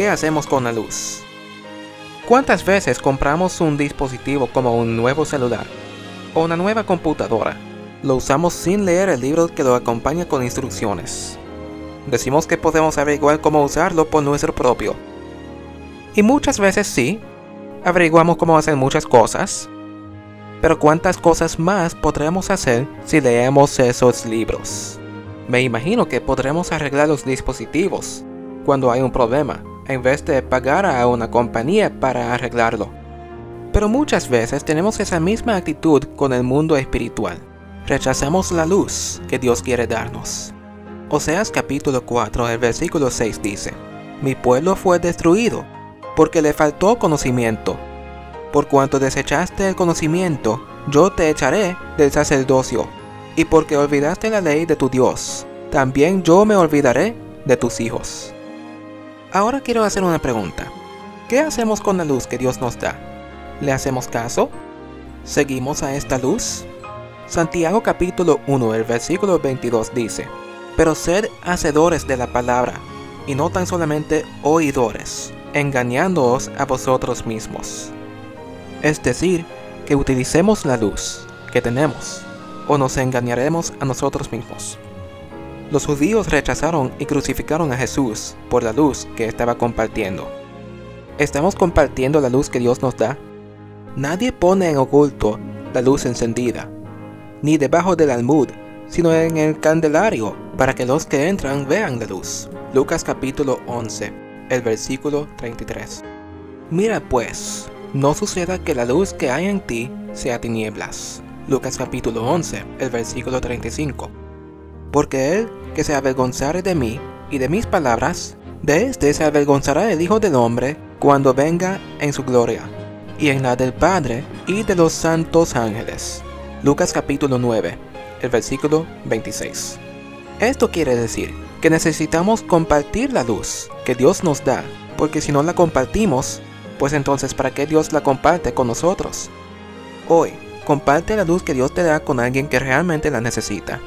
¿Qué hacemos con la luz? ¿Cuántas veces compramos un dispositivo como un nuevo celular o una nueva computadora? Lo usamos sin leer el libro que lo acompaña con instrucciones. Decimos que podemos averiguar cómo usarlo por nuestro propio. Y muchas veces sí, averiguamos cómo hacer muchas cosas. Pero ¿cuántas cosas más podremos hacer si leemos esos libros? Me imagino que podremos arreglar los dispositivos cuando hay un problema, en vez de pagar a una compañía para arreglarlo. Pero muchas veces tenemos esa misma actitud con el mundo espiritual. Rechazamos la luz que Dios quiere darnos. Oseas capítulo 4, el versículo 6 dice, Mi pueblo fue destruido porque le faltó conocimiento. Por cuanto desechaste el conocimiento, yo te echaré del sacerdocio. Y porque olvidaste la ley de tu Dios, también yo me olvidaré de tus hijos. Ahora quiero hacer una pregunta. ¿Qué hacemos con la luz que Dios nos da? ¿Le hacemos caso? ¿Seguimos a esta luz? Santiago capítulo 1, el versículo 22 dice, Pero sed hacedores de la palabra, y no tan solamente oidores, engañándoos a vosotros mismos. Es decir, que utilicemos la luz que tenemos, o nos engañaremos a nosotros mismos. Los judíos rechazaron y crucificaron a Jesús por la luz que estaba compartiendo. ¿Estamos compartiendo la luz que Dios nos da? Nadie pone en oculto la luz encendida, ni debajo del almud, sino en el candelario, para que los que entran vean la luz. Lucas capítulo 11, el versículo 33. Mira pues, no suceda que la luz que hay en ti sea tinieblas. Lucas capítulo 11, el versículo 35. Porque él que se avergonzare de mí y de mis palabras, de éste se avergonzará el Hijo del Hombre cuando venga en su gloria, y en la del Padre y de los santos ángeles. Lucas capítulo 9, el versículo 26. Esto quiere decir que necesitamos compartir la luz que Dios nos da, porque si no la compartimos, pues entonces ¿para qué Dios la comparte con nosotros? Hoy, comparte la luz que Dios te da con alguien que realmente la necesita.